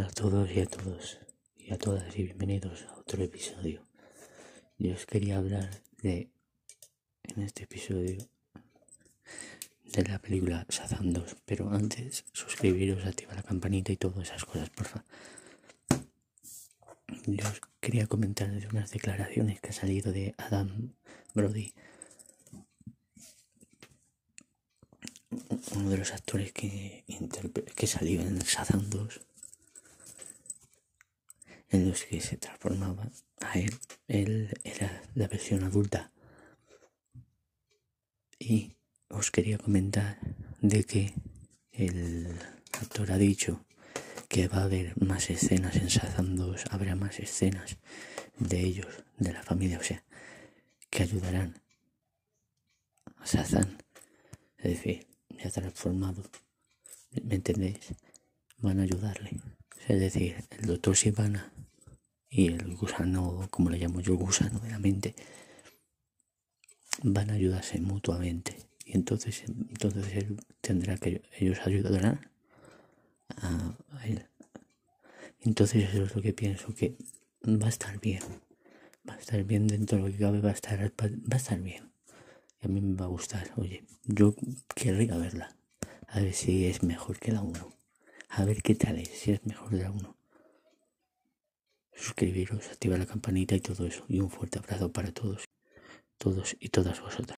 a todas y bienvenidos a otro episodio. Yo os quería hablar de, en este episodio, de la película Shazam 2, pero antes suscribiros, activar la campanita y todas esas cosas, porfa. Yo os quería comentar de unas declaraciones que ha salido de Adam Brody, uno de los actores que, que salió en Shazam 2 en los que se transformaba a él. Él era la versión adulta. Y os quería comentar de que el actor ha dicho que va a haber más escenas en Shazam 2, habrá más escenas de ellos, de la familia, o sea, que ayudarán a Shazam. Es decir, ya transformado, ¿me entendéis? Van a ayudarle. Es decir, el doctor Sivana y el gusano, como le llamo yo, gusano de la mente, van a ayudarse mutuamente. Y entonces, entonces él tendrá que, ellos ayudarán a, él. Entonces eso es lo que pienso, que va a estar bien. Va a estar bien dentro de lo que cabe, va a estar, va a estar bien. Y a mí me va a gustar. Oye, yo querría verla. A ver si es mejor que la 1. A ver qué tal es, si es mejor de la 1 suscribiros, activar la campanita y todo eso. Y un fuerte abrazo para todos, todos y todas vosotras.